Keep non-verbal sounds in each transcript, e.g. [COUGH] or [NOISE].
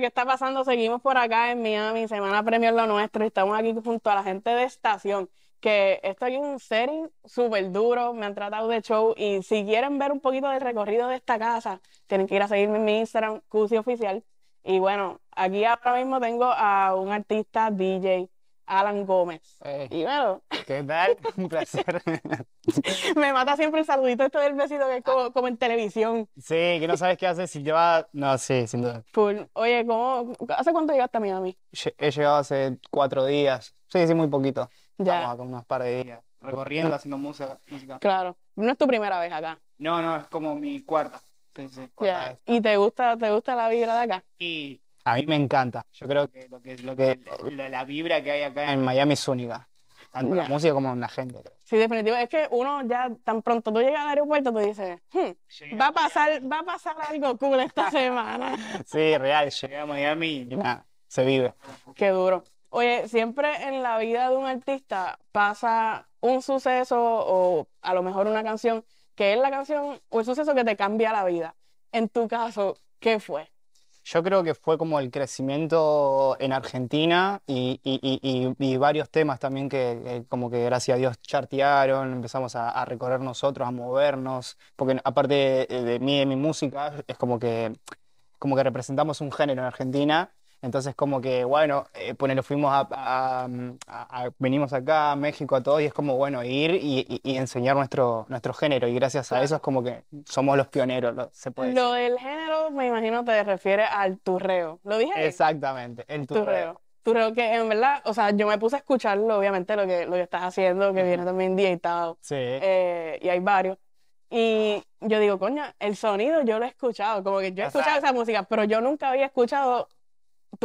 ¿qué está pasando? Seguimos por acá en Miami, Semana Premier Lo Nuestro, estamos aquí junto a la gente de Estación, que estoy en un setting súper duro, me han tratado de show, y si quieren ver un poquito del recorrido de esta casa, tienen que ir a seguirme en mi Instagram, Cusi Oficial. Y bueno, aquí ahora mismo tengo a un artista DJ, Alan Gómez. Hey, Y bueno, ¿qué tal? [LAUGHS] Un placer. [LAUGHS] me mata siempre el saludito este del besito que es como, como en televisión. Sí, que no sabes qué haces si lleva. No, sí, sin duda. Full. Oye, ¿cómo, ¿hace cuánto llegaste a Miami? He llegado hace cuatro días. Sí, sí, muy poquito. Ya. Acá unos par de días. Recorriendo, haciendo música. música. Claro, no es tu primera vez acá. No, no, es como mi cuarta. Sí, sí, cuarta Ya. vez. ¿Y te gusta, te gusta la vibra de acá? Y a mí me encanta. Yo creo que lo que, lo que la, la vibra que hay acá en Miami es única. Tanto la Ya. música como la gente. Sí, definitivo. Es que uno ya tan pronto tú llegas al aeropuerto, tú dices, "Hmm, va a pasar, va a pasar algo cool esta [LAUGHS] semana. Sí, real. Llegué a Miami y nada, se vive. Qué duro. Oye, siempre en la vida de un artista pasa un suceso o a lo mejor una canción que es la canción o el suceso que te cambia la vida. En tu caso, ¿qué fue? Yo creo que fue como el crecimiento en Argentina y, y- y- y- y varios temas también que como que gracias a Dios chartearon, empezamos a, recorrer nosotros, a movernos, porque aparte de, mí, de mi música, es como que, como que representamos un género en Argentina. Entonces como que, bueno, eh, ponele, fuimos a, a- a- a- venimos acá a México a todos y es como, bueno, ir y, y- y enseñar nuestro, nuestro género y gracias a eso es como que somos los pioneros, lo- se puede decir. Lo del género, me imagino, te refieres al turreo. ¿Lo dije? bien? Exactamente, el turreo. Turreo. Turreo que en verdad, o sea, yo me puse a escucharlo, obviamente, lo que, lo que estás haciendo, que viene también editado, Sí. eh, y hay varios. Y yo digo, coño, el sonido yo lo he escuchado, como que yo he O sea- escuchado esa música, pero yo nunca había escuchado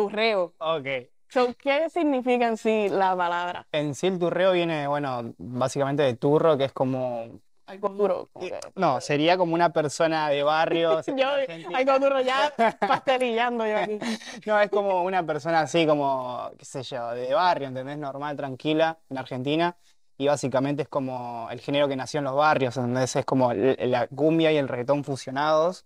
turreo. Ok. So, ¿qué significa en sí la palabra? En sí el turreo viene, bueno, básicamente de turro, que es como... Algo duro. como que- No, sería como una persona de barrio. [LAUGHS] Yo, algo duro ya [LAUGHS] pastelillando yo aquí. No, es como una persona así como, qué sé yo, de barrio, ¿entendés? Normal, tranquila, en Argentina. Y básicamente es como el género que nació en los barrios, ¿entendés? Es como la cumbia y el reggaetón fusionados.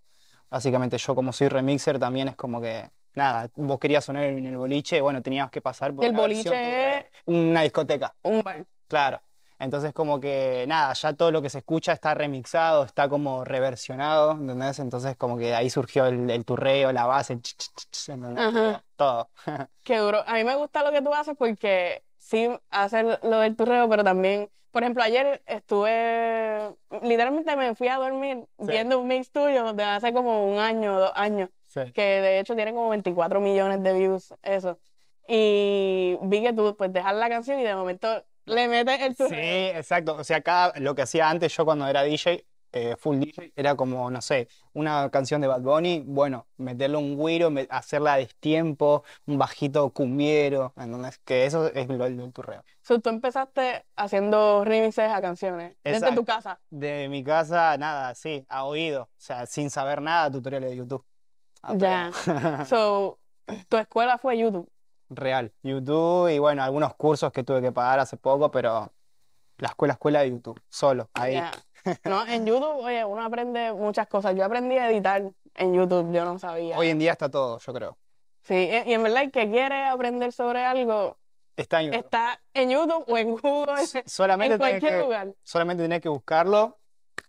Básicamente yo como soy remixer también es como que, nada, vos querías sonar en el boliche, bueno, teníamos que pasar por El una versión boliche turreo. Una discoteca. un bar. Claro. Entonces como que nada, ya todo lo que se escucha está remixado, está como reversionado, ¿entendés? Entonces como que ahí surgió el, el turreo, la base, el ch, ch, ch. Todo. [LAUGHS] Qué duro. A mí me gusta lo que tú haces porque sí hacer lo del turreo, pero también, por ejemplo, ayer estuve, literalmente me fui a dormir Sí. viendo un mix tuyo de hace como un año, dos años, Sí. que de hecho tiene como 24 millones de views, eso. Y vi que tú pues dejas la canción y de momento le metes el Sí, turreo. exacto. O sea, acá lo que hacía antes yo cuando era DJ, eh, full DJ, era como, no sé, una canción de Bad Bunny, bueno, meterle un güiro, me- hacerla a destiempo, un bajito cumbiero, ¿entendés? Que eso es lo del turreo. So, tú empezaste haciendo remixes a canciones desde tu Exacto. casa. De mi casa, nada, sí, a oído. O sea, sin saber nada, tutoriales de YouTube. A Ya. [LAUGHS] So, tu escuela fue YouTube. Real. YouTube y bueno, algunos cursos que tuve que pagar hace poco, pero la escuela, escuela de YouTube, solo, ahí. Ya. [LAUGHS] No, en YouTube, oye, uno aprende muchas cosas. Yo aprendí a editar en YouTube, yo no sabía. Hoy en día está todo, yo creo. Sí, y en verdad el que quiere aprender sobre algo Está en YouTube. está en YouTube o en Google, [LAUGHS] Solamente en cualquier que, lugar. solamente tenés que buscarlo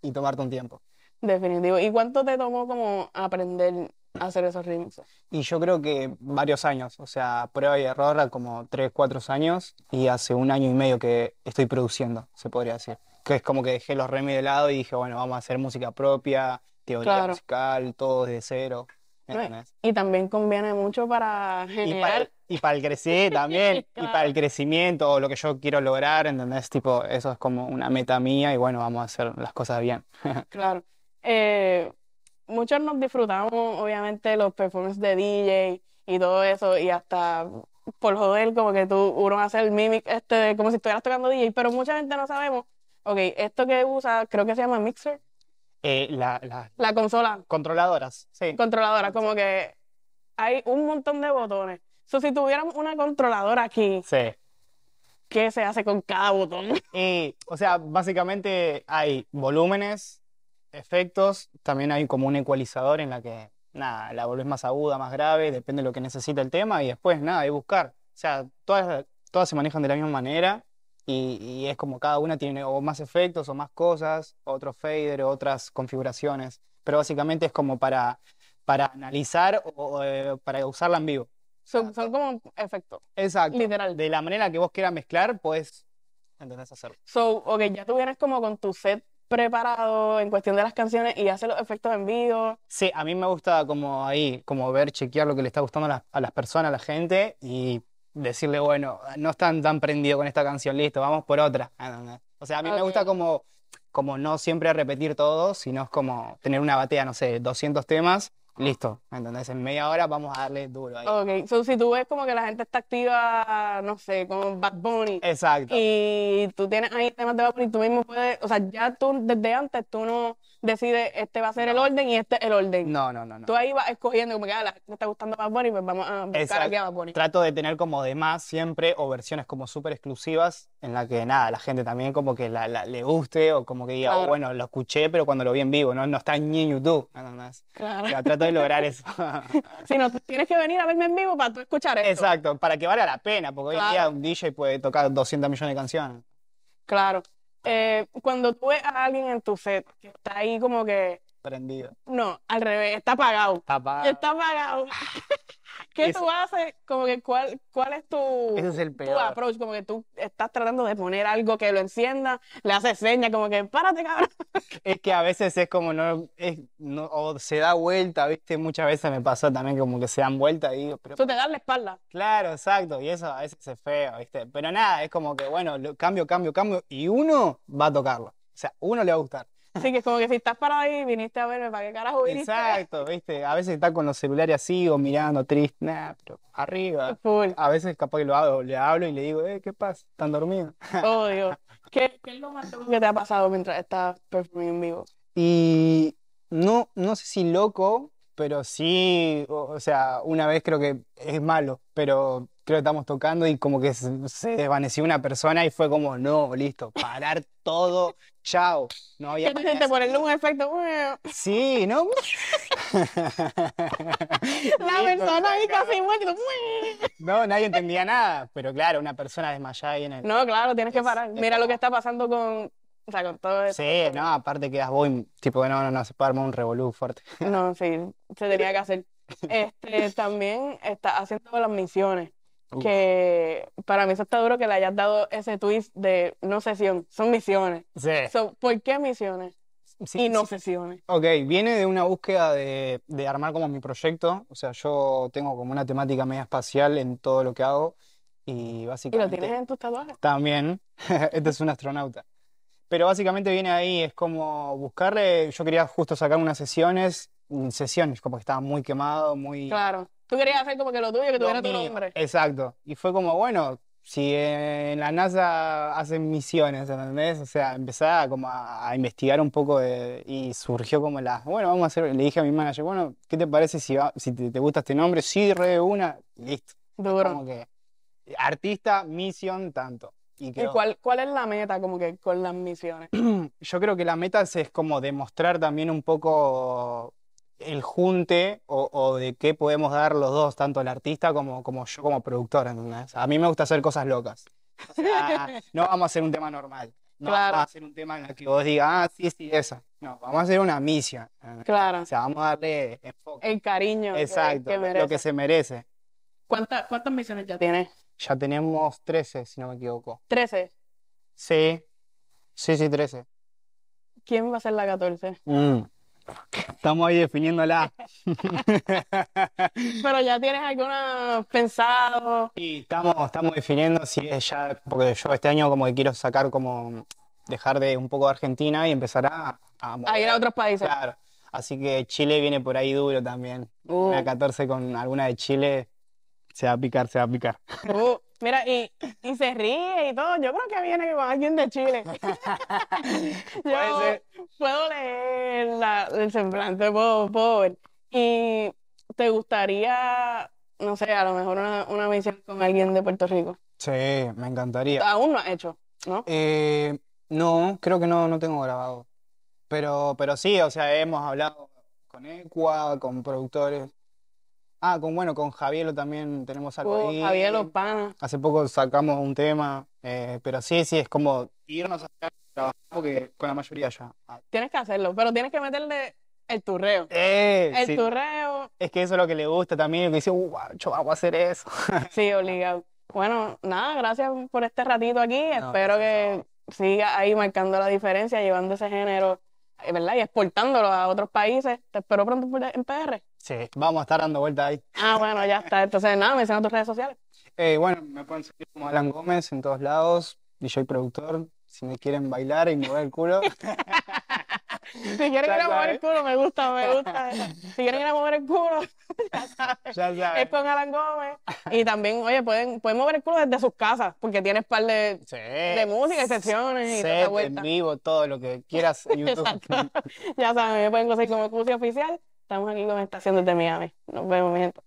y tomarte un tiempo. Definitivo. ¿Y cuánto te tomó como aprender hacer esos remixes? Y yo creo que varios años, o sea, prueba y error, como 3, 4 años, y hace un año y medio que estoy produciendo, se podría decir. Que es como que dejé los remix de lado y dije, bueno, vamos a hacer música propia, teoría Claro. musical, todo desde cero. ¿entendés? Y también conviene mucho para Y para, generar. el, y para el crecer también, [LAUGHS] y Claro. para el crecimiento o lo que yo quiero lograr, ¿entendés? Tipo, eso es como una meta mía y bueno, vamos a hacer las cosas bien. [LAUGHS] Claro. Eh, muchos nos disfrutamos, obviamente, los performances de DJ y todo eso, y hasta por joder, como que tú, uno hace el mimic este, como si estuvieras tocando DJ, pero mucha gente no sabemos. Ok, esto que usa, creo que se llama Mixer, Eh, la- la consola controladoras, sí. controladora, como que hay un montón de botones. So, si tuviéramos una controladora aquí, Sí. ¿qué se hace con cada botón? Y, o sea, básicamente hay volúmenes, efectos, también hay como un ecualizador en la que nada, la volvés más aguda, más grave, depende de lo que necesita el tema y después nada, hay buscar. O sea, todas, todas se manejan de la misma manera y, y es como cada una tiene o más efectos o más cosas, otro fader, otras configuraciones, pero básicamente es como para, para analizar o, o, eh, para usarla en vivo. Son, son como efectos, Exacto. literal. De la manera que vos quieras mezclar, pues, ¿entendés? Hacerlo. So, ok, ya tú vienes como con tu set preparado en cuestión de las canciones y haces los efectos en vivo. Sí, a mí me gusta como ahí, como ver, chequear lo que le está gustando a las, a las personas, a la gente y decirle, bueno, no están tan prendidos con esta canción, listo, vamos por otra. ¿entendés? O sea, a mí me Ok. gusta como, como no siempre repetir todo, sino es como tener una batea, no sé, 200 temas, listo, ¿entendés? En media hora vamos a darle duro ahí. Ok, so, si tú ves como que la gente está activa, no sé, con Bad Bunny Exacto. y tú tienes ahí temas de Bad Bunny, tú mismo puedes, o sea, ya tú desde antes tú no decides este va a ser el orden y este es el orden. No, no, no, no. Tú ahí vas escogiendo como que ah, la gente está gustando Bad Bunny, pues vamos a buscar Exacto. aquí a Bad Bunny. Trato de tener como de más siempre o versiones como súper exclusivas en la que nada, la gente también como que la, la- le guste o como que diga, Claro. "Oh, bueno, lo escuché, pero cuando lo vi en vivo, no, no está ni en YouTube. ¿entendés? Claro. O sea, trato de lograr eso. [LAUGHS] Si no, tienes que venir a verme en vivo para tú escuchar esto. Exacto, para que valga la pena, porque hoy en día Claro. un DJ puede tocar 200 millones de canciones. Claro. Eh, cuando tú ves a alguien en tu set que está ahí como que, Prendido. no, al revés, está apagado. Está apagado. Está apagado. [LAUGHS] ¿Qué Ese- tú haces? Como que cuál, cuál es tu, Ese es el tu peor. approach? Como que tú estás tratando de poner algo que lo encienda, le haces señas como que párate, cabrón. [LAUGHS] Es que a veces es como no, es, no, o se da vuelta, ¿viste? Muchas veces me pasa también como que se dan vuelta y digo, pero Tú te das la espalda. Claro, exacto, y eso a veces es feo, ¿viste? Pero nada, es como que, bueno, lo- cambio, cambio, cambio, y uno va a tocarlo. O sea, uno le va a gustar. Así que es como que si estás parado ahí, viniste a verme, ¿para qué carajo viniste? Exacto, ¿viste? A veces está con los celulares así o mirando triste, nada, pero arriba. Full. A veces capaz que lo hago, le hablo y le digo, eh, ¿qué pasa? ¿Están dormidos? [LAUGHS] Oh, Dios. ¿Qué, qué es lo más loco que te ha pasado mientras estás performing en vivo? Y no, no sé si loco, pero sí, o, o sea, una vez creo que es malo, pero creo que estamos tocando y como que se, desvaneció una persona y fue como, no, listo, parar todo, chao. No había ¿Qué te Ponerle un efecto. La Sí, ¿no? [LAUGHS] persona ahí casi muerta. No, nadie entendía nada, pero claro, una persona desmayada ahí en el... No, claro, tienes que parar. Mira lo que está pasando con, o sea, con todo esto. Sí, no, aparte quedas vos y tipo, no, no, no, se puede armar un revolú fuerte. No, sí, se tenía que hacer. [LAUGHS] Este, también está haciendo las misiones, Uf. que para mí eso está duro que le hayas dado ese twist de no sesión, son misiones. Sí, So, ¿por qué misiones sí, y no sí. sesiones? Ok, viene de una búsqueda de, de armar como mi proyecto. O sea, yo tengo como una temática media espacial en todo lo que hago. Y ¿Y lo básicamente tienes en tus tatuajes? también, [LAUGHS] este es un astronauta. Pero básicamente viene ahí, es como buscarle, yo quería justo sacar unas sesiones, sesiones, como que estaba muy quemado, muy... Claro. Tú querías hacer como que lo tuyo, que tuviera tu nombre. Exacto. Y fue como, bueno, si en la NASA hacen misiones, ¿entendés? O sea, empecé a, como a, a investigar un poco de- y surgió como la, bueno, vamos a hacer, le dije a mi manager, bueno, ¿qué te parece si, va- si te, te gusta este nombre? Sí, re una, listo. Duro. Como que artista, misión, tanto. Y ¿Y cuál, cuál es la meta como que con las misiones? [CLEARS THROAT] Yo creo que la meta es, es como demostrar también un poco el junte o, o de qué podemos dar los dos, tanto el artista como, como yo como productor, ¿entendés? A mí me gusta hacer cosas locas. O sea, no vamos a hacer un tema normal. No Claro. vamos a hacer un tema en el que vos digas, ah, sí, sí, esa. No, vamos a hacer una misión. Claro. O sea, vamos a darle enfoque. El cariño Exacto, que lo- que se merece. ¿Cuántas, cuántas misiones ya tienes? Ya tenemos 13, si no me equivoco. Trece. Sí, sí, sí, 13. ¿Quién va a ser la 14? Mm. Estamos ahí definiéndola. [LAUGHS] Pero ya tienes alguna pensado. Y estamos, estamos definiendo si es ya, porque yo este año como que quiero sacar como, dejar de un poco de Argentina y empezar a, a A ir a otros países. Claro. Así que Chile viene por ahí duro también. Uh. Una 14 con alguna de Chile, se va a picar, se va a picar. Uh, mira, y, y se ríe y todo. Yo creo que viene con alguien de Chile. [LAUGHS] Yo puedo leer la- el semblante, puedo, puedo ver. ¿Y te gustaría, no sé, a lo mejor una, una misión con alguien de Puerto Rico? Sí, me encantaría. Aún no has hecho, ¿no? Eh, no, creo que no, no tengo grabado. Pero, pero sí, o sea, hemos hablado con Equa, con productores. Ah, con bueno, con Javielo también tenemos algo Uh, ahí. Javier Los Panas. Hace poco sacamos un tema, eh, pero sí, sí, es como irnos a trabajar porque con la mayoría ya. Ah, Tienes que hacerlo, pero tienes que meterle el turreo. Eh, El sí. turreo, Es que eso es lo que le gusta también, que dice, uh, yo vamos a hacer eso. [LAUGHS] sí, obligado. Bueno, nada, gracias por este ratito aquí. No, Espero que siga ahí marcando la diferencia, llevando ese género, eh, ¿verdad? Y exportándolo a otros países. Te espero pronto en PR. Sí, vamos a estar dando vueltas ahí. Ah, bueno, ya está. Entonces, nada, menciona tus redes sociales. Eh, bueno, me pueden seguir como Alan Gómez en todos lados, DJ productor, si me quieren bailar y mover el culo. [LAUGHS] Si quieren ir a mover sabes. el culo, me gusta, me gusta. Si quieren ir a mover el culo, [LAUGHS] ya saben. Ya Es sabes. con Alan Gómez. Y también, oye, pueden, pueden mover el culo desde sus casas, porque tienes par de, Sí. de música y sesiones y toda Set, en vuelta. vivo, todo lo que quieras en [LAUGHS] YouTube. Ya saben, me pueden conseguir como Cusi Oficial. Estamos aquí con Estación desde Miami. Nos vemos, mi gente.